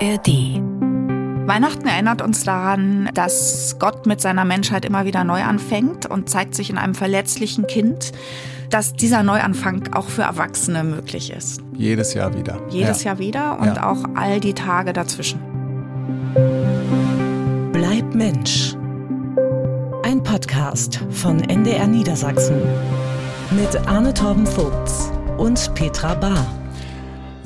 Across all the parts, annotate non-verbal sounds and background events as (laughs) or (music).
ARD. Weihnachten erinnert uns daran, dass Gott mit seiner Menschheit immer wieder neu anfängt und zeigt sich in einem verletzlichen Kind, dass dieser Neuanfang auch für Erwachsene möglich ist. Jedes Jahr wieder. Jedes ja. Jahr wieder und ja. auch all die Tage dazwischen. Bleib Mensch. Ein Podcast von NDR Niedersachsen mit Arne Torben Vogts und Petra Bahr.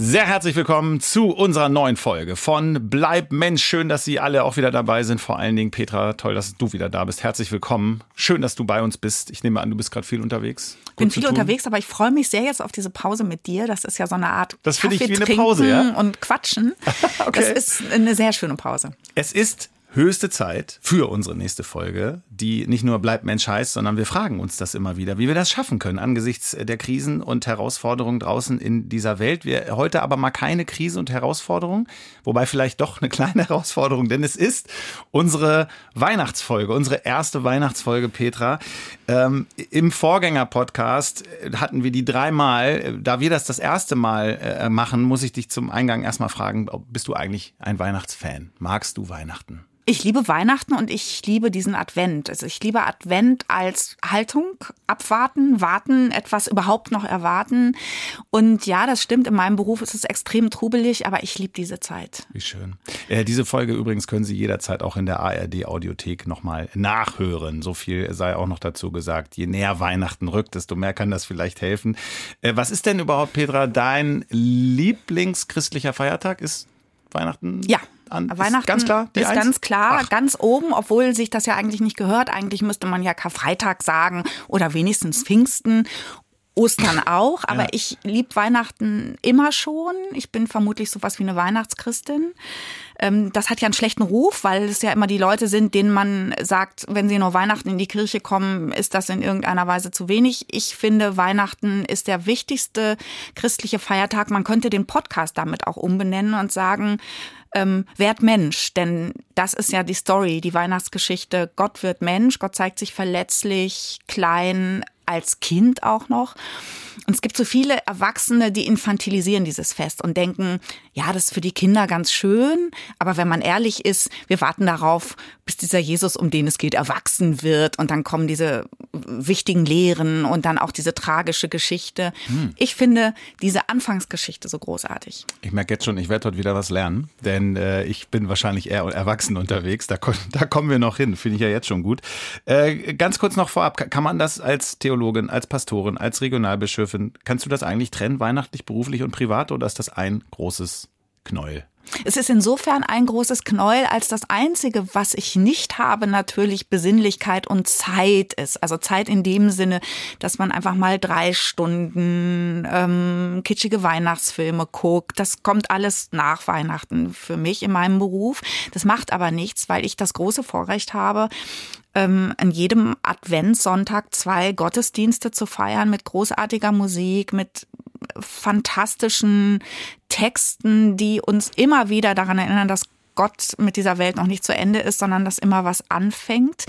Sehr herzlich willkommen zu unserer neuen Folge von Bleib Mensch. Schön, dass Sie alle auch wieder dabei sind. Vor allen Dingen Petra, toll, dass du wieder da bist. Herzlich willkommen. Schön, dass du bei uns bist. Ich nehme an, du bist gerade viel unterwegs. Ich bin viel unterwegs, aber ich freue mich sehr jetzt auf diese Pause mit dir. Das ist ja so eine Art Das finde ich wie eine Pause, ja? Und quatschen. (laughs) okay. Das ist eine sehr schöne Pause. Es ist höchste Zeit für unsere nächste Folge, die nicht nur bleibt Mensch heißt, sondern wir fragen uns das immer wieder, wie wir das schaffen können angesichts der Krisen und Herausforderungen draußen in dieser Welt. Wir heute aber mal keine Krise und Herausforderung, wobei vielleicht doch eine kleine (laughs) Herausforderung, denn es ist unsere Weihnachtsfolge, unsere erste Weihnachtsfolge, Petra. Ähm, Im Vorgänger-Podcast hatten wir die dreimal. Da wir das das erste Mal äh, machen, muss ich dich zum Eingang erstmal fragen, bist du eigentlich ein Weihnachtsfan? Magst du Weihnachten? Ich liebe Weihnachten und ich liebe diesen Advent. Also ich liebe Advent als Haltung, abwarten, warten, etwas überhaupt noch erwarten. Und ja, das stimmt, in meinem Beruf ist es extrem trubelig, aber ich liebe diese Zeit. Wie schön. Äh, diese Folge übrigens können Sie jederzeit auch in der ARD Audiothek nochmal nachhören. So viel sei auch noch dazu gesagt. Je näher Weihnachten rückt, desto mehr kann das vielleicht helfen. Äh, was ist denn überhaupt, Petra, dein Lieblingschristlicher Feiertag? Ist Weihnachten? Ja, an. Weihnachten ist ganz klar, ist Eins? ganz klar, Ach. ganz oben, obwohl sich das ja eigentlich nicht gehört. Eigentlich müsste man ja Karfreitag sagen oder wenigstens Pfingsten. Ostern (laughs) auch, aber ja. ich liebe Weihnachten immer schon. Ich bin vermutlich sowas wie eine Weihnachtschristin. Ähm, das hat ja einen schlechten Ruf, weil es ja immer die Leute sind, denen man sagt, wenn sie nur Weihnachten in die Kirche kommen, ist das in irgendeiner Weise zu wenig. Ich finde, Weihnachten ist der wichtigste christliche Feiertag. Man könnte den Podcast damit auch umbenennen und sagen, ähm, werd Mensch, denn das ist ja die Story, die Weihnachtsgeschichte. Gott wird Mensch, Gott zeigt sich verletzlich, klein, als Kind auch noch. Und es gibt so viele Erwachsene, die infantilisieren dieses Fest und denken, ja, das ist für die Kinder ganz schön, aber wenn man ehrlich ist, wir warten darauf, bis dieser Jesus, um den es geht, erwachsen wird und dann kommen diese wichtigen Lehren und dann auch diese tragische Geschichte. Hm. Ich finde diese Anfangsgeschichte so großartig. Ich merke jetzt schon, ich werde dort wieder was lernen, denn äh, ich bin wahrscheinlich eher erwachsen unterwegs. Da, (laughs) da kommen wir noch hin, finde ich ja jetzt schon gut. Äh, ganz kurz noch vorab, kann man das als Theologin, als Pastorin, als Regionalbischöfin, kannst du das eigentlich trennen, weihnachtlich, beruflich und privat oder ist das ein großes Knäuel? Es ist insofern ein großes Knäuel, als das Einzige, was ich nicht habe, natürlich Besinnlichkeit und Zeit ist. Also Zeit in dem Sinne, dass man einfach mal drei Stunden ähm, kitschige Weihnachtsfilme guckt. Das kommt alles nach Weihnachten für mich in meinem Beruf. Das macht aber nichts, weil ich das große Vorrecht habe, ähm, an jedem Adventssonntag zwei Gottesdienste zu feiern mit großartiger Musik, mit fantastischen Texten, die uns immer wieder daran erinnern, dass Gott mit dieser Welt noch nicht zu Ende ist, sondern dass immer was anfängt.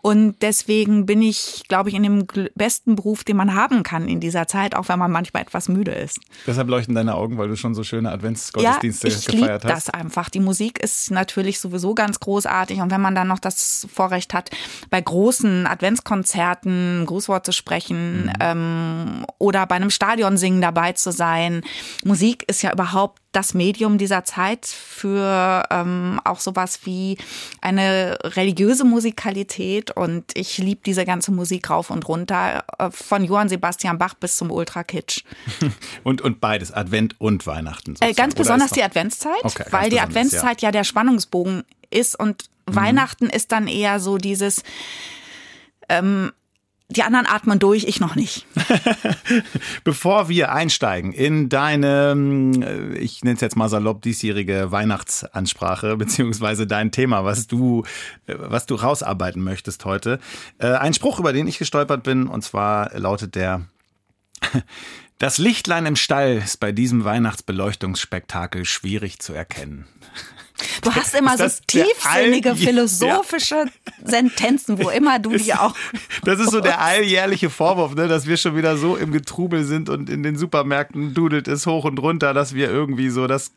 Und deswegen bin ich, glaube ich, in dem besten Beruf, den man haben kann in dieser Zeit, auch wenn man manchmal etwas müde ist. Deshalb leuchten deine Augen, weil du schon so schöne Adventsgottesdienste ja, ich gefeiert hast. Das einfach. Die Musik ist natürlich sowieso ganz großartig. Und wenn man dann noch das Vorrecht hat, bei großen Adventskonzerten Grußwort zu sprechen mhm. ähm, oder bei einem Stadionsingen dabei zu sein. Musik ist ja überhaupt das Medium dieser Zeit für ähm, auch sowas wie eine religiöse Musikalität und ich liebe diese ganze Musik rauf und runter, äh, von Johann Sebastian Bach bis zum Ultra-Kitsch. (laughs) und, und beides, Advent und Weihnachten. Äh, ganz besonders die Adventszeit, okay, weil die Adventszeit ja. ja der Spannungsbogen ist und mhm. Weihnachten ist dann eher so dieses ähm, die anderen atmen durch, ich noch nicht. (laughs) Bevor wir einsteigen in deine, äh, ich nenne es jetzt mal salopp, diesjährige Weihnachtsansprache, beziehungsweise dein Thema, was du, äh, was du rausarbeiten möchtest heute. Äh, ein Spruch, über den ich gestolpert bin, und zwar lautet der, (laughs) das Lichtlein im Stall ist bei diesem Weihnachtsbeleuchtungsspektakel schwierig zu erkennen. (laughs) Du hast immer so tiefsinnige philosophische ja. Sentenzen, wo immer du die auch. Das ist so der alljährliche Vorwurf, ne, dass wir schon wieder so im Getrubel sind und in den Supermärkten dudelt es hoch und runter, dass wir irgendwie so das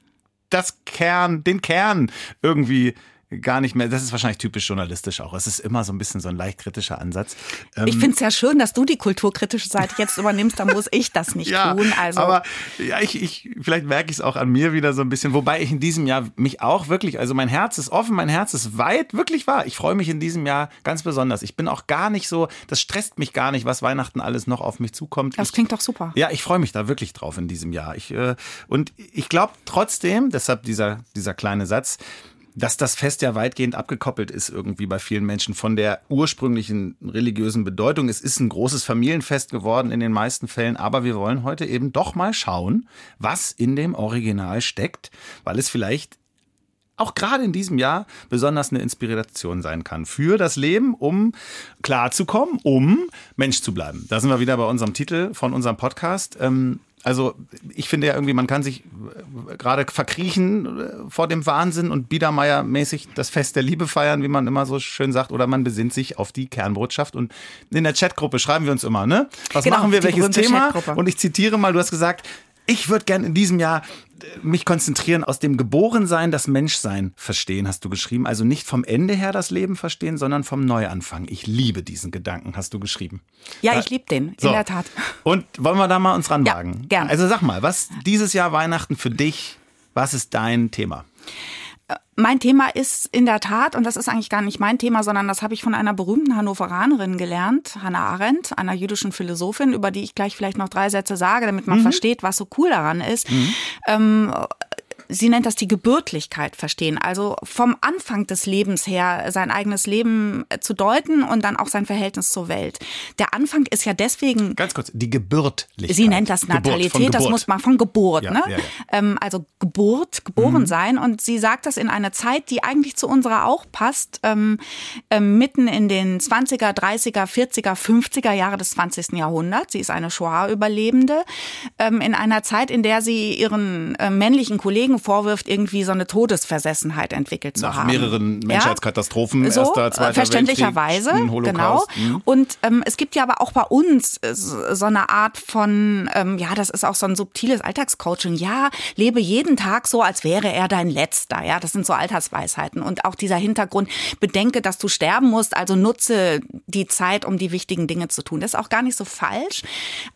das Kern, den Kern irgendwie gar nicht mehr. Das ist wahrscheinlich typisch journalistisch auch. Es ist immer so ein bisschen so ein leicht kritischer Ansatz. Ähm, ich finde es ja schön, dass du die kulturkritische Seite jetzt übernimmst, da muss ich das nicht (laughs) ja, tun. Also. Aber ja, ich, ich, vielleicht merke ich es auch an mir wieder so ein bisschen, wobei ich in diesem Jahr mich auch wirklich, also mein Herz ist offen, mein Herz ist weit, wirklich wahr. Ich freue mich in diesem Jahr ganz besonders. Ich bin auch gar nicht so, das stresst mich gar nicht, was Weihnachten alles noch auf mich zukommt. Das ich, klingt doch super. Ja, ich freue mich da wirklich drauf in diesem Jahr. Ich, äh, und ich glaube trotzdem, deshalb dieser, dieser kleine Satz, dass das Fest ja weitgehend abgekoppelt ist irgendwie bei vielen Menschen von der ursprünglichen religiösen Bedeutung. Es ist ein großes Familienfest geworden in den meisten Fällen, aber wir wollen heute eben doch mal schauen, was in dem Original steckt, weil es vielleicht auch gerade in diesem Jahr besonders eine Inspiration sein kann für das Leben, um klarzukommen, um Mensch zu bleiben. Da sind wir wieder bei unserem Titel von unserem Podcast. Ähm, also ich finde ja irgendwie, man kann sich äh, gerade verkriechen äh, vor dem Wahnsinn und Biedermeier-mäßig das Fest der Liebe feiern, wie man immer so schön sagt, oder man besinnt sich auf die Kernbotschaft. Und in der Chatgruppe schreiben wir uns immer, ne? Was genau, machen wir, welches Thema? Und ich zitiere mal, du hast gesagt, ich würde gerne in diesem Jahr äh, mich konzentrieren, aus dem Geborensein das Menschsein verstehen, hast du geschrieben. Also nicht vom Ende her das Leben verstehen, sondern vom Neuanfang. Ich liebe diesen Gedanken, hast du geschrieben. Ja, ich liebe den, so. in der Tat. Und wollen wir da mal uns ranwagen? Ja, gern. Also sag mal, was dieses Jahr Weihnachten für dich, was ist dein Thema? Mein Thema ist in der Tat, und das ist eigentlich gar nicht mein Thema, sondern das habe ich von einer berühmten Hannoveranerin gelernt, Hannah Arendt, einer jüdischen Philosophin, über die ich gleich vielleicht noch drei Sätze sage, damit man mhm. versteht, was so cool daran ist. Mhm. Ähm, sie nennt das die Gebürtlichkeit verstehen. Also vom Anfang des Lebens her sein eigenes Leben äh, zu deuten und dann auch sein Verhältnis zur Welt. Der Anfang ist ja deswegen. Ganz kurz, die Gebürtlichkeit. Sie nennt das Natalität, das muss man von Geburt, ja, ne? Ja, ja. Ähm, also Geburt, geboren mhm. sein. Und sie sagt das in einer Zeit, die eigentlich zu unserer auch passt, ähm, ähm, mitten in den 20er, 30er, 40er, 50er Jahre des 20. Jahrhunderts. Sie ist eine Shoah-Überlebende. Ähm, in einer Zeit, in der sie ihren äh, männlichen Kollegen vorwirft, irgendwie so eine Todesversessenheit entwickelt zu Nach haben. mehreren Menschheitskatastrophen, ja? so, erster, zweiter verständlicherweise, genau. Mhm. Und ähm, es gibt ja aber auch bei uns äh, so eine Art von, ähm, ja, das ist auch so ein subtiles Alltagscoaching. Ja, lebe jeden Tag so, als wäre er dein letzter. Ja, das sind so Alltagsweisheiten. Und auch dieser Hintergrund, bedenke, dass du sterben musst, also nutze die Zeit, um die wichtigen Dinge zu tun. Das ist auch gar nicht so falsch.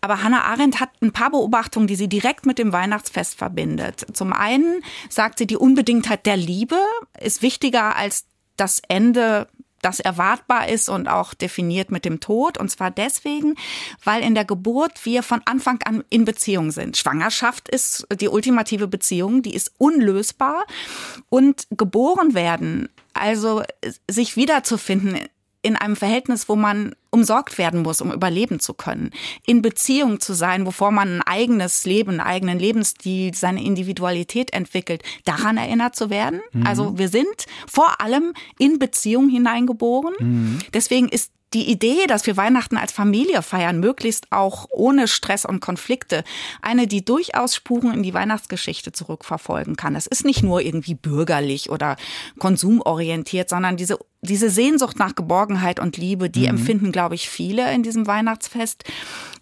Aber Hannah Arendt hat ein paar Beobachtungen, die sie direkt mit dem Weihnachtsfest verbindet. Zum einen sagt sie, die Unbedingtheit der Liebe ist wichtiger als das Ende das erwartbar ist und auch definiert mit dem Tod. Und zwar deswegen, weil in der Geburt wir von Anfang an in Beziehung sind. Schwangerschaft ist die ultimative Beziehung, die ist unlösbar. Und geboren werden, also sich wiederzufinden in einem Verhältnis, wo man umsorgt werden muss, um überleben zu können. In Beziehung zu sein, wovor man ein eigenes Leben, einen eigenen Lebensstil, seine Individualität entwickelt, daran erinnert zu werden. Mhm. Also wir sind vor allem in Beziehung hineingeboren. Mhm. Deswegen ist die Idee, dass wir Weihnachten als Familie feiern, möglichst auch ohne Stress und Konflikte, eine, die durchaus Spuren in die Weihnachtsgeschichte zurückverfolgen kann. Das ist nicht nur irgendwie bürgerlich oder konsumorientiert, sondern diese, diese Sehnsucht nach Geborgenheit und Liebe, die mhm. empfinden, glaube ich, viele in diesem Weihnachtsfest.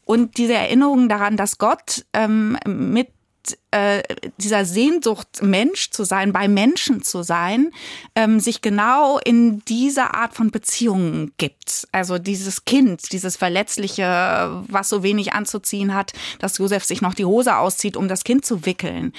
Und diese Erinnerung daran, dass Gott ähm, mit äh, dieser Sehnsucht, Mensch zu sein, bei Menschen zu sein, ähm, sich genau in dieser Art von Beziehungen gibt. Also dieses Kind, dieses Verletzliche, was so wenig anzuziehen hat, dass Josef sich noch die Hose auszieht, um das Kind zu wickeln.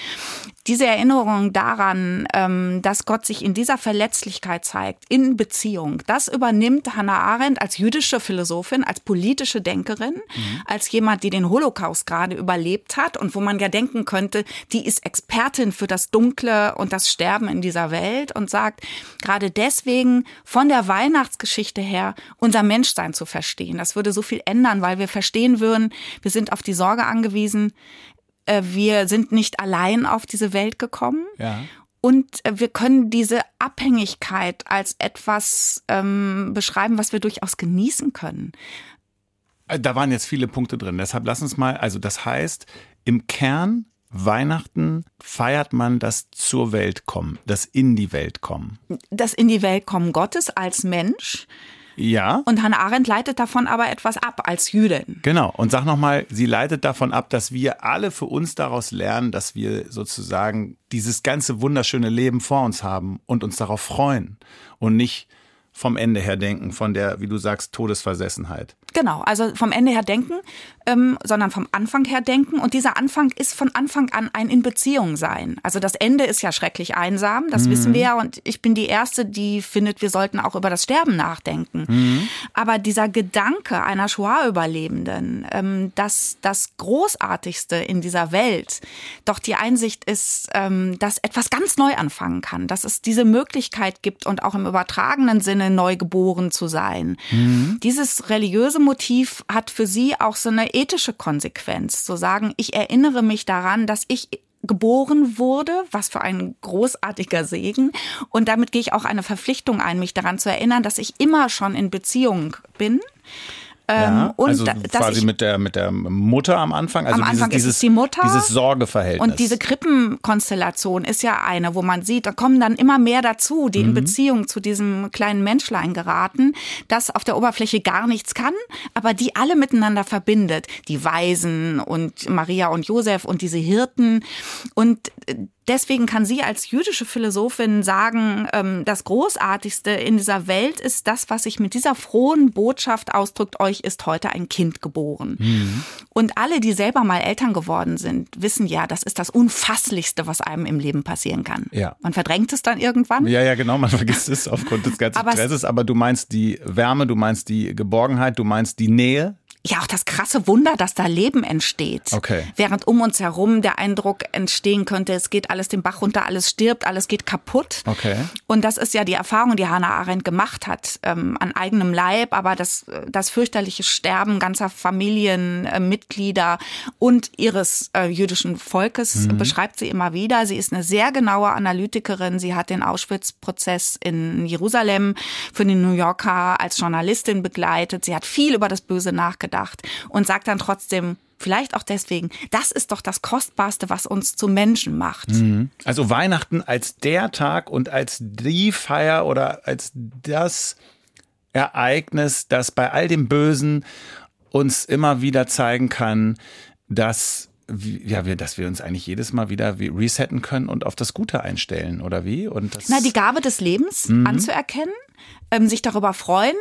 Diese Erinnerung daran, ähm, dass Gott sich in dieser Verletzlichkeit zeigt, in Beziehung, das übernimmt Hannah Arendt als jüdische Philosophin, als politische Denkerin, mhm. als jemand, die den Holocaust gerade überlebt hat und wo man ja denken könnte, die ist Expertin für das Dunkle und das Sterben in dieser Welt und sagt, gerade deswegen von der Weihnachtsgeschichte her unser Menschsein zu verstehen. Das würde so viel ändern, weil wir verstehen würden, wir sind auf die Sorge angewiesen, äh, wir sind nicht allein auf diese Welt gekommen. Ja. Und äh, wir können diese Abhängigkeit als etwas ähm, beschreiben, was wir durchaus genießen können. Äh, da waren jetzt viele Punkte drin. Deshalb lass uns mal, also das heißt, im Kern Weihnachten feiert man das zur Welt kommen, das in die Welt kommen. Das in die Welt kommen Gottes als Mensch Ja. Und Hannah Arendt leitet davon aber etwas ab als Jüdin. Genau. Und sag nochmal, sie leitet davon ab, dass wir alle für uns daraus lernen, dass wir sozusagen dieses ganze wunderschöne Leben vor uns haben und uns darauf freuen und nicht vom Ende her denken, von der, wie du sagst, Todesversessenheit. Genau, also vom Ende her denken, ähm, sondern vom Anfang her denken. Und dieser Anfang ist von Anfang an ein in Beziehung sein. Also das Ende ist ja schrecklich einsam, das mhm. wissen wir ja. Und ich bin die Erste, die findet, wir sollten auch über das Sterben nachdenken. Mhm. Aber dieser Gedanke einer Shoah-Überlebenden, ähm, dass das Großartigste in dieser Welt doch die Einsicht ist, ähm, dass etwas ganz neu anfangen kann, dass es diese Möglichkeit gibt und auch im übertragenen Sinne neu geboren zu sein. Mhm. Dieses religiöse Motiv hat für sie auch so eine ethische Konsequenz, zu sagen, ich erinnere mich daran, dass ich geboren wurde, was für ein großartiger Segen. Und damit gehe ich auch eine Verpflichtung ein, mich daran zu erinnern, dass ich immer schon in Beziehung bin ja, ähm, und also quasi mit der mit der Mutter am Anfang. Also am Anfang dieses, ist es die Mutter. Dieses Sorgeverhältnis. Und diese Krippenkonstellation ist ja eine, wo man sieht, da kommen dann immer mehr dazu, die mhm. in Beziehung zu diesem kleinen Menschlein geraten, das auf der Oberfläche gar nichts kann, aber die alle miteinander verbindet. Die Weisen und Maria und Josef und diese Hirten. Und äh, Deswegen kann sie als jüdische Philosophin sagen, ähm, das Großartigste in dieser Welt ist das, was sich mit dieser frohen Botschaft ausdrückt, euch ist heute ein Kind geboren. Mhm. Und alle, die selber mal Eltern geworden sind, wissen ja, das ist das Unfasslichste, was einem im Leben passieren kann. Ja. Man verdrängt es dann irgendwann. Ja, ja, genau, man (laughs) vergisst es aufgrund des ganzen Stresses, aber du meinst die Wärme, du meinst die Geborgenheit, du meinst die Nähe, ja auch das krasse Wunder, dass da Leben entsteht. Okay. Während um uns herum der Eindruck entstehen könnte, es geht alles den Bach runter, alles stirbt, alles geht kaputt. Okay. Und das ist ja die Erfahrung, die Hannah Arendt gemacht hat, ähm, an eigenem Leib, aber das, das fürchterliche Sterben ganzer Familienmitglieder äh, und ihres äh, jüdischen Volkes mhm. beschreibt sie immer wieder. Sie ist eine sehr genaue Analytikerin. Sie hat den Auschwitz-Prozess in Jerusalem für den New Yorker als Journalistin begleitet. Sie hat viel über das Böse nachgedacht nachgedacht und sagt dann trotzdem, Vielleicht auch deswegen, das ist doch das Kostbarste, was uns zu Menschen macht. Mhm. Also Weihnachten als der Tag und als die Feier oder als das Ereignis, das bei all dem Bösen uns immer wieder zeigen kann, dass ja, wir, dass wir uns eigentlich jedes Mal wieder resetten können und auf das Gute einstellen, oder wie? Und das Na, die Gabe des Lebens mhm. anzuerkennen, ähm, sich darüber freuen,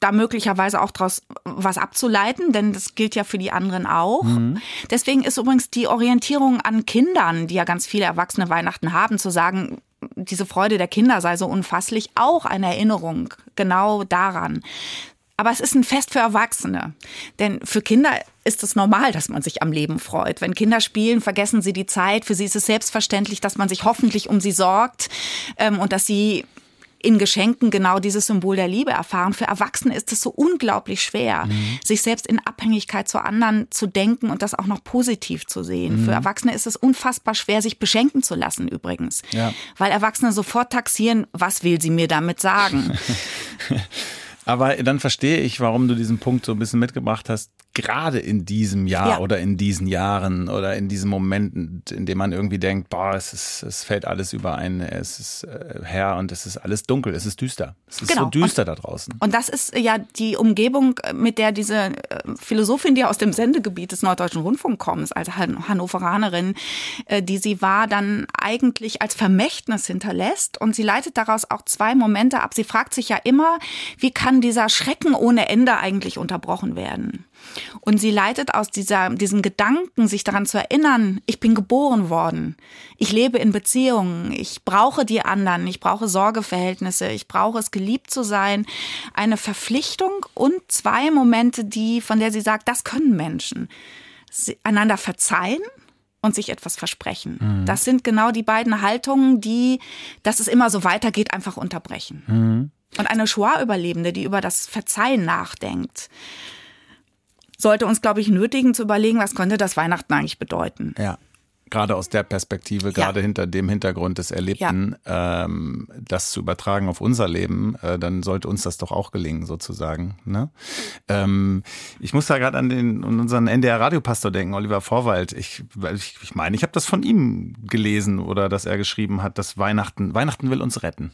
da möglicherweise auch daraus was abzuleiten, denn das gilt ja für die anderen auch. Mhm. Deswegen ist übrigens die Orientierung an Kindern, die ja ganz viele Erwachsene Weihnachten haben, zu sagen, diese Freude der Kinder sei so unfasslich, auch eine Erinnerung genau daran. Aber es ist ein Fest für Erwachsene. Denn für Kinder ist es normal, dass man sich am Leben freut. Wenn Kinder spielen, vergessen sie die Zeit. Für sie ist es selbstverständlich, dass man sich hoffentlich um sie sorgt ähm, und dass sie in Geschenken genau dieses Symbol der Liebe erfahren. Für Erwachsene ist es so unglaublich schwer, mhm. sich selbst in Abhängigkeit zu anderen zu denken und das auch noch positiv zu sehen. Mhm. Für Erwachsene ist es unfassbar schwer, sich beschenken zu lassen übrigens. Ja. Weil Erwachsene sofort taxieren, was will sie mir damit sagen? (laughs) Aber dann verstehe ich, warum du diesen Punkt so ein bisschen mitgebracht hast, gerade in diesem Jahr ja. oder in diesen Jahren oder in diesen Momenten, in dem man irgendwie denkt, boah, es, ist, es fällt alles überein, es ist äh, her und es ist alles dunkel, es ist düster. Es ist genau. so düster und, da draußen. Und das ist ja die Umgebung, mit der diese äh, Philosophin, die aus dem Sendegebiet des Norddeutschen Rundfunks kommt, als Hannoveranerin, äh, die sie war, dann eigentlich als Vermächtnis hinterlässt. Und sie leitet daraus auch zwei Momente ab. Sie fragt sich ja immer, wie kann dieser Schrecken ohne Ende eigentlich unterbrochen werden? Und sie leitet aus dieser, diesem Gedanken, sich daran zu erinnern, ich bin geboren worden, ich lebe in Beziehungen, ich brauche die anderen, ich brauche Sorgeverhältnisse, ich brauche es geliebt zu sein, eine Verpflichtung und zwei Momente, die, von der sie sagt, das können Menschen. Sie, einander verzeihen und sich etwas versprechen. Mhm. Das sind genau die beiden Haltungen, die, dass es immer so weitergeht, einfach unterbrechen. Mhm. Und eine Shoah-Überlebende, die über das Verzeihen nachdenkt, sollte uns, glaube ich, nötigen zu überlegen, was könnte das Weihnachten eigentlich bedeuten. Ja. Gerade aus der Perspektive, ja. gerade hinter dem Hintergrund des Erlebten, ja. ähm, das zu übertragen auf unser Leben, äh, dann sollte uns das doch auch gelingen, sozusagen. Ne? Ähm, ich muss da gerade an den an unseren NDR-Radiopastor denken, Oliver Vorwald. Ich, ich, ich meine, ich habe das von ihm gelesen oder dass er geschrieben hat, dass Weihnachten, Weihnachten will uns retten.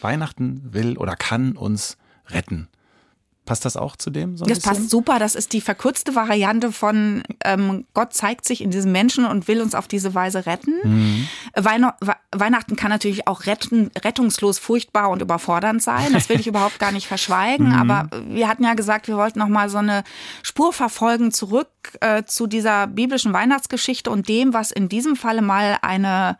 Weihnachten will oder kann uns retten. Passt das auch zu dem? So das bisschen? passt super. Das ist die verkürzte Variante von ähm, Gott zeigt sich in diesem Menschen und will uns auf diese Weise retten. Mhm. Weihn Weihnachten kann natürlich auch retten, rettungslos furchtbar und überfordernd sein. Das will ich (laughs) überhaupt gar nicht verschweigen. Mhm. Aber wir hatten ja gesagt, wir wollten noch mal so eine Spur verfolgen zurück äh, zu dieser biblischen Weihnachtsgeschichte und dem, was in diesem Falle mal eine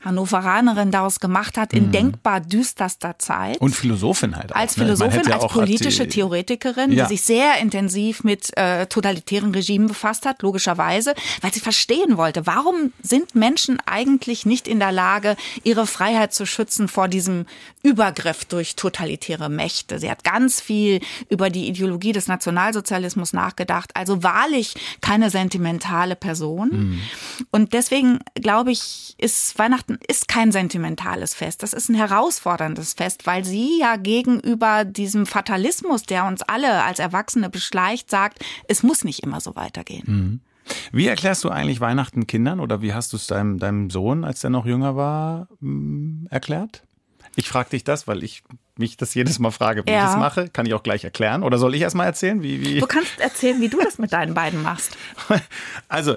Hannoveranerin daraus gemacht hat, in mhm. denkbar düsterster Zeit. Und Philosophin halt auch. Als ne? Philosophin, ne? ja als politische die, Theoretikerin, ja. die sich sehr intensiv mit äh, totalitären Regimen befasst hat, logischerweise, weil sie verstehen wollte, warum sind Menschen eigentlich nicht in der Lage, ihre Freiheit zu schützen vor diesem Übergriff durch totalitäre Mächte. Sie hat ganz viel über die Ideologie des Nationalsozialismus nachgedacht, also wahrlich keine sentimentale Person. Mhm. Und deswegen, glaube ich, ist Weihnachten ist kein sentimentales Fest. Das ist ein herausforderndes Fest, weil sie ja gegenüber diesem Fatalismus, der uns alle als Erwachsene beschleicht, sagt, es muss nicht immer so weitergehen. Mhm. Wie erklärst du eigentlich Weihnachten Kindern oder wie hast du es deinem, deinem Sohn, als der noch jünger war, mm, erklärt? Ich frage dich das, weil ich mich das jedes Mal frage, wie ja. ich das mache. Kann ich auch gleich erklären. Oder soll ich erst mal erzählen, wie, wie? Du kannst erzählen, wie du das mit deinen beiden machst. (laughs) Also,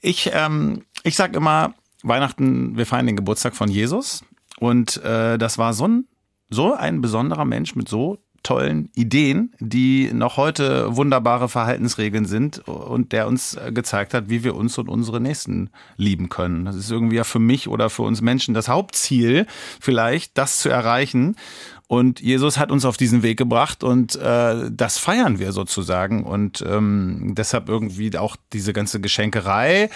ich, ähm, ich sag immer, Weihnachten, wir feiern den Geburtstag von Jesus. Und äh, das war so ein, so ein besonderer Mensch mit so tollen Ideen, die noch heute wunderbare Verhaltensregeln sind und der uns äh, gezeigt hat, wie wir uns und unsere Nächsten lieben können. Das ist irgendwie ja für mich oder für uns Menschen das Hauptziel, vielleicht das zu erreichen. Und Jesus hat uns auf diesen Weg gebracht und äh, das feiern wir sozusagen. Und ähm, deshalb irgendwie auch diese ganze Geschenkerei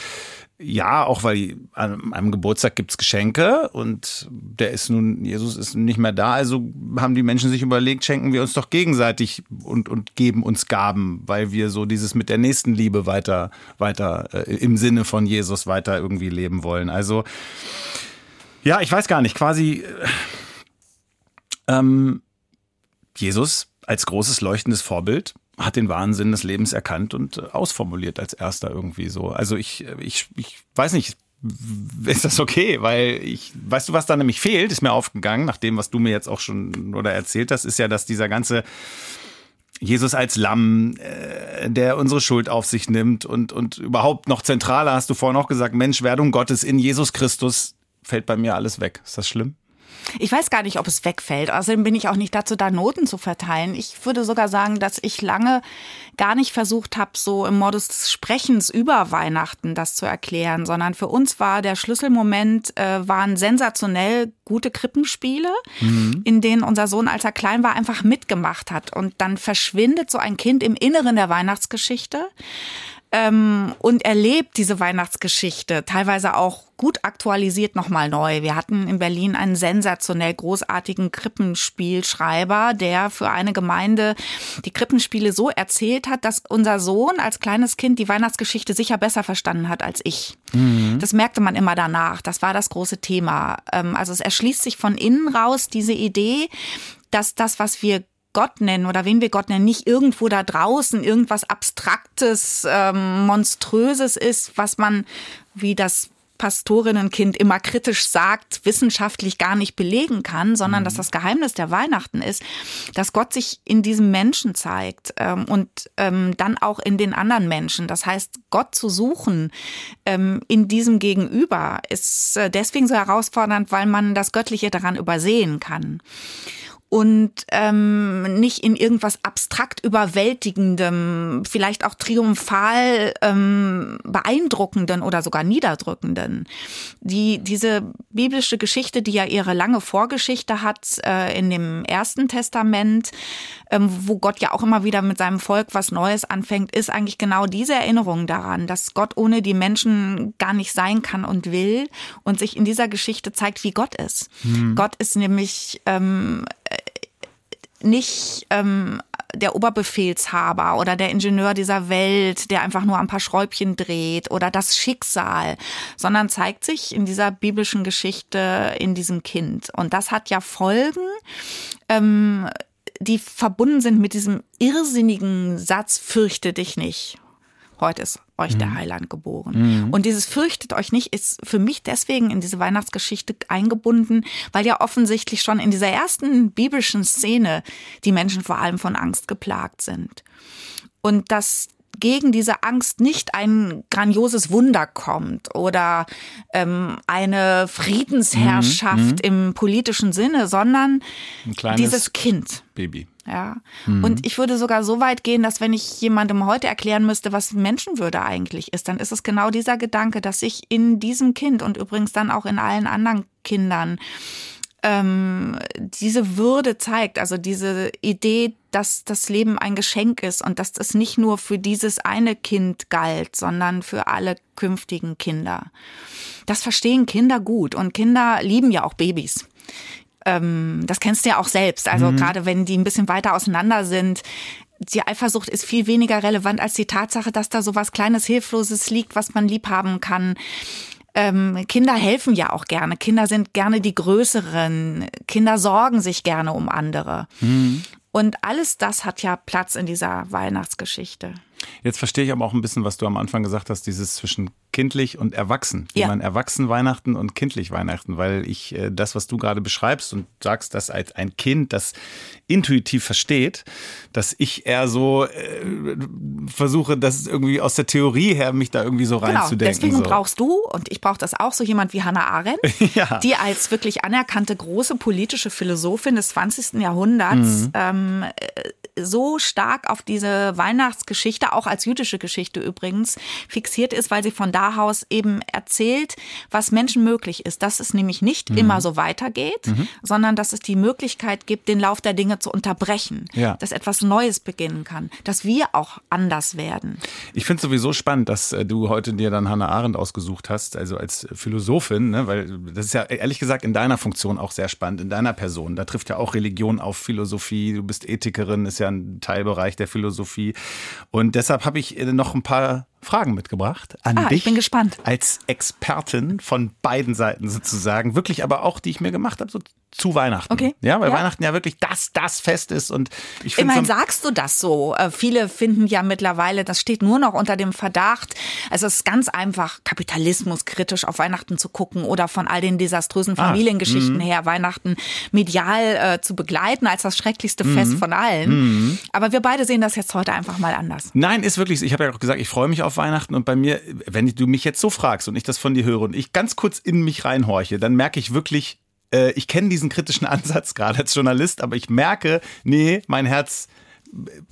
ja, auch weil an einem Geburtstag gibt's Geschenke und der ist nun, Jesus ist nicht mehr da, also haben die Menschen sich überlegt, schenken wir uns doch gegenseitig und, und geben uns Gaben, weil wir so dieses mit der nächsten Liebe weiter, weiter äh, im Sinne von Jesus weiter irgendwie leben wollen. Also ja, ich weiß gar nicht, quasi äh, ähm, Jesus als großes leuchtendes Vorbild hat den Wahnsinn des Lebens erkannt und äh, ausformuliert als erster irgendwie so. Also ich, ich, ich weiß nicht, ist das okay? Weil ich, weißt du, was da nämlich fehlt, ist mir aufgegangen, nach dem, was du mir jetzt auch schon oder erzählt hast, ist ja, dass dieser ganze Jesus als Lamm, äh, der unsere Schuld auf sich nimmt und, und überhaupt noch zentraler, hast du vorhin auch gesagt, Mensch, Werdung Gottes in Jesus Christus, fällt bei mir alles weg. Ist das schlimm? Ich weiß gar nicht, ob es wegfällt. Außerdem bin ich auch nicht dazu da, Noten zu verteilen. Ich würde sogar sagen, dass ich lange gar nicht versucht habe, so im Modus des Sprechens über Weihnachten das zu erklären, sondern für uns war der Schlüsselmoment, äh, waren sensationell gute Krippenspiele, mhm. in denen unser Sohn, als er klein war, einfach mitgemacht hat. Und dann verschwindet so ein Kind im Inneren der Weihnachtsgeschichte ähm, und erlebt diese Weihnachtsgeschichte, teilweise auch gut aktualisiert nochmal neu. Wir hatten in Berlin einen sensationell großartigen Krippenspielschreiber, der für eine Gemeinde die Krippenspiele so erzählt hat, dass unser Sohn als kleines Kind die Weihnachtsgeschichte sicher besser verstanden hat als ich. Mhm. Das merkte man immer danach. Das war das große Thema. Ähm, also es erschließt sich von innen raus diese Idee, dass das, was wir Gott nennen oder wen wir Gott nennen, nicht irgendwo da draußen irgendwas Abstraktes, ähm, Monströses ist, was man, wie das Pastorinnenkind immer kritisch sagt, wissenschaftlich gar nicht belegen kann, sondern mhm. dass das Geheimnis der Weihnachten ist, dass Gott sich in diesem Menschen zeigt ähm, und ähm, dann auch in den anderen Menschen. Das heißt, Gott zu suchen ähm, in diesem Gegenüber ist äh, deswegen so herausfordernd, weil man das Göttliche daran übersehen kann und ähm, nicht in irgendwas abstrakt überwältigendem, vielleicht auch triumphal ähm, beeindruckenden oder sogar niederdrückenden. Die diese biblische Geschichte, die ja ihre lange Vorgeschichte hat äh, in dem ersten Testament, ähm, wo Gott ja auch immer wieder mit seinem Volk was Neues anfängt, ist eigentlich genau diese Erinnerung daran, dass Gott ohne die Menschen gar nicht sein kann und will und sich in dieser Geschichte zeigt, wie Gott ist. Mhm. Gott ist nämlich ähm, nicht ähm, der Oberbefehlshaber oder der Ingenieur dieser Welt, der einfach nur ein paar Schräubchen dreht oder das Schicksal, sondern zeigt sich in dieser biblischen Geschichte in diesem Kind. Und das hat ja Folgen, ähm, die verbunden sind mit diesem irrsinnigen Satz, fürchte dich nicht. Heute ist euch mhm. der Heiland geboren. Mhm. Und dieses fürchtet euch nicht ist für mich deswegen in diese Weihnachtsgeschichte eingebunden, weil ja offensichtlich schon in dieser ersten biblischen Szene die Menschen vor allem von Angst geplagt sind. Und dass gegen diese Angst nicht ein grandioses Wunder kommt oder ähm, eine Friedensherrschaft mhm, mhm. im politischen Sinne, sondern dieses Kind. Baby. Ja. Mhm. Und ich würde sogar so weit gehen, dass wenn ich jemandem heute erklären müsste, was Menschenwürde eigentlich ist, dann ist es genau dieser Gedanke, dass sich in diesem Kind und übrigens dann auch in allen anderen Kindern ähm, diese Würde zeigt, also diese Idee, dass das Leben ein Geschenk ist und dass das nicht nur für dieses eine Kind galt, sondern für alle künftigen Kinder. Das verstehen Kinder gut und Kinder lieben ja auch Babys ähm, das kennst du ja auch selbst. Also mhm. gerade wenn die ein bisschen weiter auseinander sind, die Eifersucht ist viel weniger relevant als die Tatsache, dass da so was Kleines, Hilfloses liegt, was man lieb haben kann. Ähm, Kinder helfen ja auch gerne. Kinder sind gerne die Größeren. Kinder sorgen sich gerne um andere. Mhm. Und alles das hat ja Platz in dieser Weihnachtsgeschichte. Jetzt verstehe ich aber auch ein bisschen, was du am Anfang gesagt hast, dieses zwischen kindlich und erwachsen. Ja. Man erwachsen Weihnachten und kindlich Weihnachten, weil ich äh, das, was du gerade beschreibst und sagst, dass als ein Kind das intuitiv versteht, dass ich eher so äh, versuche, das irgendwie aus der Theorie her mich da irgendwie so genau, reinzudenken. Deswegen so. brauchst du und ich brauche das auch so jemand wie Hannah Arendt, (laughs) ja. die als wirklich anerkannte große politische Philosophin des 20. Jahrhunderts mhm. ähm, äh, so stark auf diese Weihnachtsgeschichte, auch als jüdische Geschichte übrigens, fixiert ist, weil sie von da aus eben erzählt, was Menschen möglich ist. Dass es nämlich nicht mhm. immer so weitergeht, mhm. sondern dass es die Möglichkeit gibt, den Lauf der Dinge zu unterbrechen. Ja. Dass etwas Neues beginnen kann. Dass wir auch anders werden. Ich finde es sowieso spannend, dass äh, du heute dir dann Hannah Arendt ausgesucht hast, also als Philosophin, ne? weil das ist ja ehrlich gesagt in deiner Funktion auch sehr spannend, in deiner Person. Da trifft ja auch Religion auf Philosophie. Du bist Ethikerin, ist ja ein Teilbereich der Philosophie. Und deshalb habe ich äh, noch ein paar Fragen mitgebracht an ah, dich. Ich bin gespannt. Als Expertin von beiden Seiten sozusagen. Wirklich aber auch, die ich mir gemacht habe, so zu Weihnachten. Okay. Ja, weil ja. Weihnachten ja wirklich das, das Fest ist. Und ich finde. Immerhin sagst du das so. Äh, viele finden ja mittlerweile, das steht nur noch unter dem Verdacht. Also es ist ganz einfach, Kapitalismus kritisch auf Weihnachten zu gucken oder von all den desaströsen ah, Familiengeschichten ah, her Weihnachten medial äh, zu begleiten als das schrecklichste Fest mhm. von allen. Mhm. Aber wir beide sehen das jetzt heute einfach mal anders. Nein, ist wirklich, ich habe ja auch gesagt, ich freue mich auf Weihnachten und bei mir, wenn du mich jetzt so fragst und ich das von dir höre und ich ganz kurz in mich reinhorche, dann merke ich wirklich, äh, ich kenne diesen kritischen (laughs) Ansatz gerade als Journalist, aber ich merke, nee, mein Herz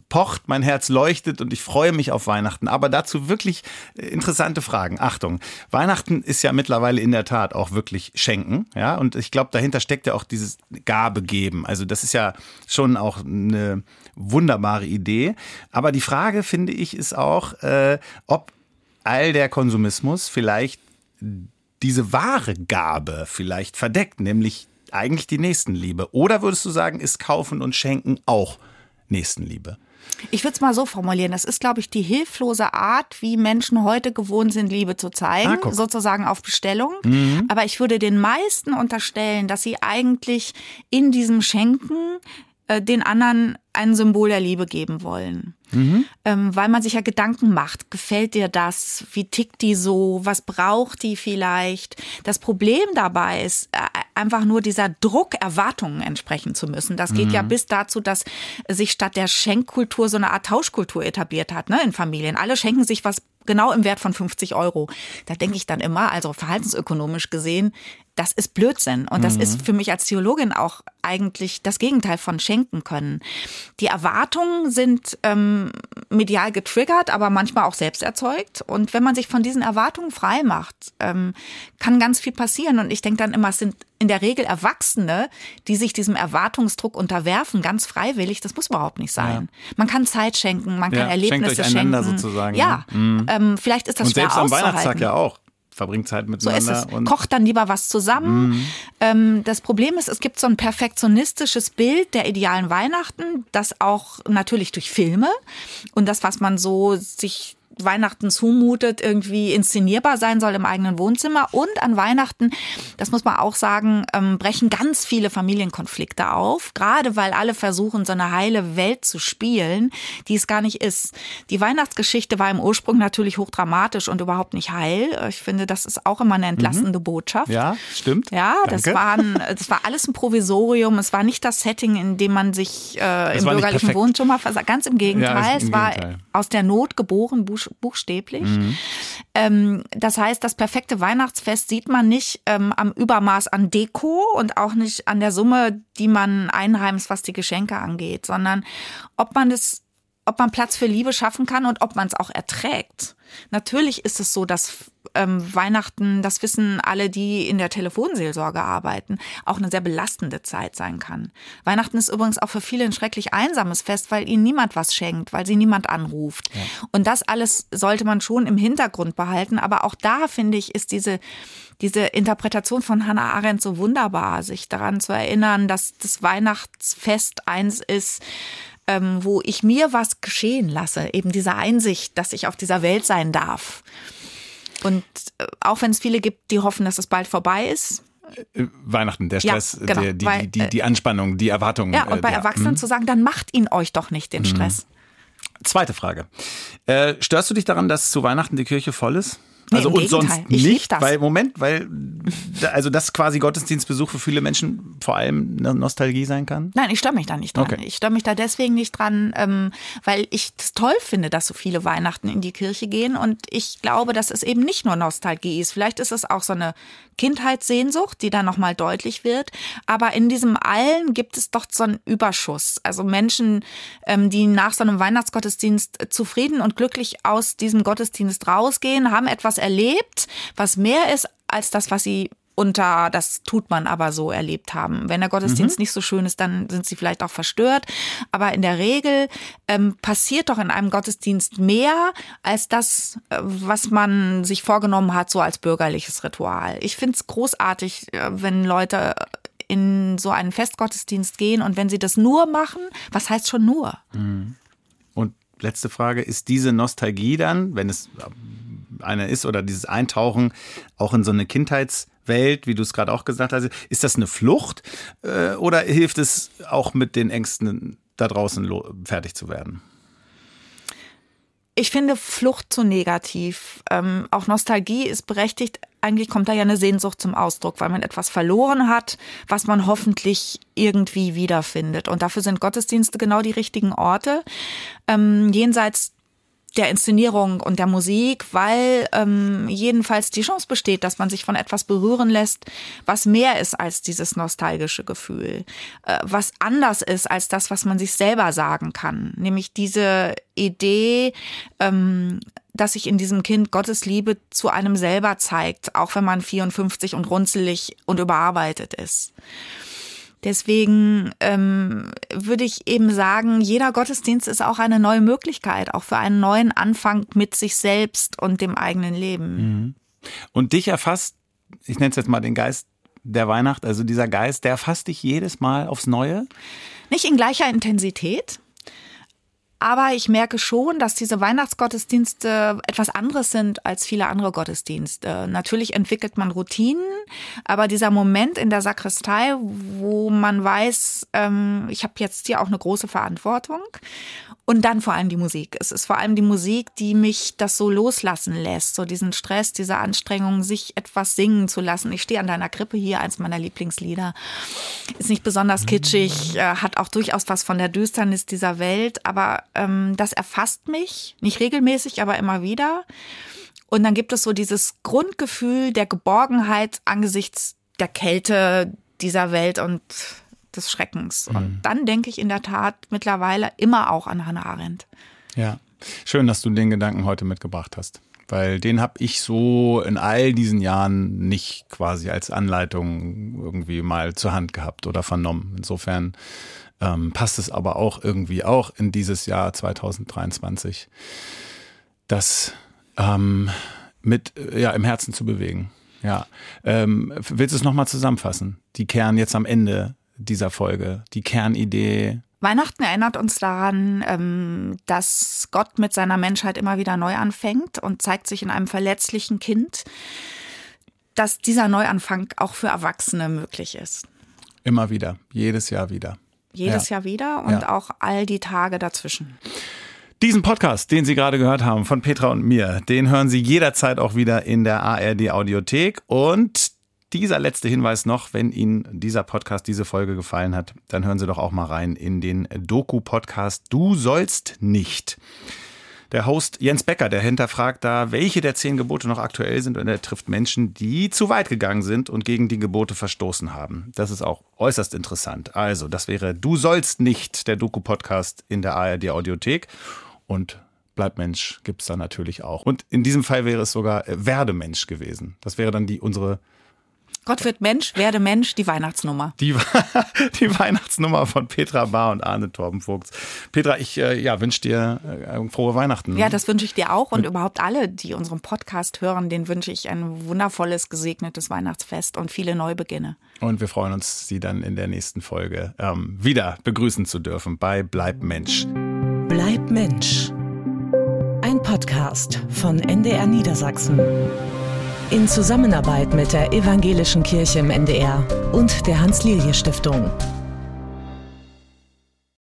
pocht, mein Herz leuchtet und ich freue mich auf Weihnachten. Aber dazu wirklich äh, interessante Fragen. Achtung, Weihnachten ist ja mittlerweile in der Tat auch wirklich Schenken, ja. Und ich glaube, dahinter steckt ja auch dieses Gabe geben. Also das ist ja schon auch eine wunderbare Idee. Aber die Frage, finde ich, ist auch, äh, ob all der Konsumismus vielleicht diese wahre Gabe vielleicht verdeckt, nämlich eigentlich die Nächstenliebe. Oder würdest du sagen, ist Kaufen und Schenken auch Nächstenliebe? Ich würde es mal so formulieren. Das ist, glaube ich, die hilflose Art, wie Menschen heute gewohnt sind, Liebe zu zeigen, ah, sozusagen auf Bestellung. Mhm. Aber ich würde den meisten unterstellen, dass sie eigentlich in diesem Schenken den anderen ein Symbol der Liebe geben wollen. Mhm. Ähm, weil man sich ja Gedanken macht. Gefällt dir das? Wie tickt die so? Was braucht die vielleicht? Das Problem dabei ist äh, einfach nur dieser Druck, Erwartungen entsprechen zu müssen. Das geht mhm. ja bis dazu, dass sich statt der Schenkkultur so eine Art Tauschkultur etabliert hat, ne, in Familien. Alle schenken sich was genau im Wert von 50 Euro. Da denke ich dann immer, also verhaltensökonomisch gesehen, das ist Blödsinn. Und das mhm. ist für mich als Theologin auch eigentlich das Gegenteil von schenken können. Die Erwartungen sind ähm, medial getriggert, aber manchmal auch selbst erzeugt. Und wenn man sich von diesen Erwartungen frei macht, ähm, kann ganz viel passieren. Und ich denke dann immer, es sind in der Regel Erwachsene, die sich diesem Erwartungsdruck unterwerfen, ganz freiwillig. Das muss überhaupt nicht sein. Ja. Man kann Zeit schenken, man kann ja, Erlebnisse schenken. Sozusagen, ja, ja. Mhm. Ähm, vielleicht ist das Und selbst am Weihnachtstag ja auch verbringt Zeit miteinander. So ist es. Kocht dann lieber was zusammen. Mhm. Ähm, das Problem ist, es gibt so ein perfektionistisches Bild der idealen Weihnachten, das auch natürlich durch Filme und das, was man so sich Weihnachten zumutet, irgendwie inszenierbar sein soll im eigenen Wohnzimmer. Und an Weihnachten, das muss man auch sagen, ähm, brechen ganz viele Familienkonflikte auf, gerade weil alle versuchen, so eine heile Welt zu spielen, die es gar nicht ist. Die Weihnachtsgeschichte war im Ursprung natürlich hochdramatisch und überhaupt nicht heil. Ich finde, das ist auch immer eine entlastende mhm. Botschaft. Ja, stimmt. Ja, das, waren, das war alles ein Provisorium. Es war nicht das Setting, in dem man sich äh, im bürgerlichen Wohnzimmer versagt. Ganz im Gegenteil. Ja, es war Gegenteil. aus der Not geboren, buchstäblich. Mhm. Ähm, das heißt, das perfekte Weihnachtsfest sieht man nicht ähm, am Übermaß an Deko und auch nicht an der Summe, die man einheimst, was die Geschenke angeht, sondern ob man das ob man Platz für Liebe schaffen kann und ob man es auch erträgt. Natürlich ist es so, dass ähm, Weihnachten, das wissen alle, die in der Telefonseelsorge arbeiten, auch eine sehr belastende Zeit sein kann. Weihnachten ist übrigens auch für viele ein schrecklich einsames Fest, weil ihnen niemand was schenkt, weil sie niemand anruft. Ja. Und das alles sollte man schon im Hintergrund behalten. Aber auch da, finde ich, ist diese diese Interpretation von Hannah Arendt so wunderbar, sich daran zu erinnern, dass das Weihnachtsfest eins ist, ähm, wo ich mir was geschehen lasse, eben diese Einsicht, dass ich auf dieser Welt sein darf. Und äh, auch wenn es viele gibt, die hoffen, dass es bald vorbei ist, äh, Weihnachten, der Stress, ja, genau, der, die, weil, die, die, Anspannung, die Erwartungen. Ja, und bei der, Erwachsenen mh. zu sagen, dann macht ihn euch doch nicht den mhm. Stress. Zweite Frage. Äh, störst du dich daran, dass zu Weihnachten die Kirche voll ist? Also nee, und sonst nicht, weil Moment, weil also das quasi Gottesdienstbesuch für viele Menschen vor allem eine Nostalgie sein kann. Nein, ich störe mich da nicht dran. Okay. Ich störe mich da deswegen nicht dran, ähm, weil ich es toll finde, dass so viele Weihnachten in die Kirche gehen und ich glaube, dass es eben nicht nur Nostalgie ist. Vielleicht ist es auch so eine Kindheitssehnsucht, die da nochmal deutlich wird. Aber in diesem allen gibt es doch so einen Überschuss. Also Menschen, ähm, die nach so einem Weihnachtsgottesdienst zufrieden und glücklich aus diesem Gottesdienst rausgehen, haben etwas erlebt, was mehr ist als das, was sie unter das tut man aber so erlebt haben. Wenn der Gottesdienst mhm. nicht so schön ist, dann sind sie vielleicht auch verstört. Aber in der Regel ähm, passiert doch in einem Gottesdienst mehr als das, äh, was man sich vorgenommen hat, so als bürgerliches Ritual. Ich finde es großartig, äh, wenn Leute in so einen Festgottesdienst gehen und wenn sie das nur machen, was heißt schon nur? Mhm. Und letzte Frage, ist diese Nostalgie dann, wenn es eine ist oder dieses Eintauchen auch in so eine Kindheitswelt, wie du es gerade auch gesagt hast, ist das eine Flucht äh, oder hilft es auch mit den Ängsten da draußen fertig zu werden? Ich finde Flucht zu negativ. Ähm, auch Nostalgie ist berechtigt. Eigentlich kommt da ja eine Sehnsucht zum Ausdruck, weil man etwas verloren hat, was man hoffentlich irgendwie wiederfindet. Und dafür sind Gottesdienste genau die richtigen Orte. Ähm, jenseits der Inszenierung und der Musik, weil ähm, jedenfalls die Chance besteht, dass man sich von etwas berühren lässt, was mehr ist als dieses nostalgische Gefühl, äh, was anders ist als das, was man sich selber sagen kann, nämlich diese Idee, ähm, dass sich in diesem Kind Gottes Liebe zu einem selber zeigt, auch wenn man 54 und runzelig und überarbeitet ist. Deswegen ähm, würde ich eben sagen, jeder Gottesdienst ist auch eine neue Möglichkeit, auch für einen neuen Anfang mit sich selbst und dem eigenen Leben. Mhm. Und dich erfasst, ich nenne es jetzt mal den Geist der Weihnacht, also dieser Geist, der erfasst dich jedes Mal aufs Neue? Nicht in gleicher Intensität. Aber ich merke schon, dass diese Weihnachtsgottesdienste etwas anderes sind als viele andere Gottesdienste. Natürlich entwickelt man Routinen, aber dieser Moment in der Sakristei, wo man weiß, ähm, ich habe jetzt hier auch eine große Verantwortung und dann vor allem die Musik. Es ist vor allem die Musik, die mich das so loslassen lässt, so diesen Stress, diese Anstrengung, sich etwas singen zu lassen. Ich stehe an deiner Krippe hier, eins meiner Lieblingslieder. Ist nicht besonders kitschig, äh, hat auch durchaus was von der Düsternis dieser Welt, aber ähm, das erfasst mich, nicht regelmäßig, aber immer wieder. Und dann gibt es so dieses Grundgefühl der Geborgenheit angesichts der Kälte dieser Welt und des Schreckens. Mhm. Und dann denke ich in der Tat mittlerweile immer auch an Hannah Arendt. Ja, schön, dass du den Gedanken heute mitgebracht hast. Weil den habe ich so in all diesen Jahren nicht quasi als Anleitung irgendwie mal zur Hand gehabt oder vernommen. Insofern ähm, passt es aber auch irgendwie auch in dieses Jahr 2023, das ähm, mit ja im Herzen zu bewegen. Ja, ähm, willst du es nochmal zusammenfassen? Die Kern jetzt am Ende dieser Folge, die Kernidee Weihnachten erinnert uns daran, ähm, dass Gott mit seiner Menschheit immer wieder neu anfängt und zeigt sich in einem verletzlichen Kind, dass dieser Neuanfang auch für Erwachsene möglich ist. Immer wieder, jedes Jahr wieder. Jedes ja. Jahr wieder und ja. auch all die Tage dazwischen. Diesen Podcast, den Sie gerade gehört haben von Petra und mir, den hören Sie jederzeit auch wieder in der ARD Audiothek und dieser letzte Hinweis noch, wenn Ihnen dieser Podcast, diese Folge gefallen hat, dann hören Sie doch auch mal rein in den Doku-Podcast Du sollst nicht. Der Host Jens Becker, der hinterfragt da, welche der zehn Gebote noch aktuell sind und er trifft Menschen, die zu weit gegangen sind und gegen die Gebote verstoßen haben. Das ist auch äußerst interessant. Also, das wäre Du sollst nicht, der Doku-Podcast in der ARD Audiothek und Bleib Mensch gibt's da natürlich auch. Und in diesem Fall wäre es sogar äh, Werde Mensch gewesen. Das wäre dann die unsere Gott wird Mensch, werde Mensch, die Weihnachtsnummer. Die, (laughs) die Weihnachtsnummer von Petra Bahr und Arne Torbenvogts. Petra, ich äh, ja, wünsche dir äh, frohe Weihnachten. Ja, das wünsche ich dir auch und Mit überhaupt alle, die unseren Podcast hören, denen wünsche ich ein wundervolles, gesegnetes Weihnachtsfest und viele Neubeginne. Und wir freuen uns, Sie dann in der nächsten Folge ähm, wieder begrüßen zu dürfen bei Bleib Mensch. Bleib Mensch. Ein Podcast von NDR Niedersachsen in Zusammenarbeit mit der Evangelischen Kirche im NDR und der Hans-Lilje-Stiftung.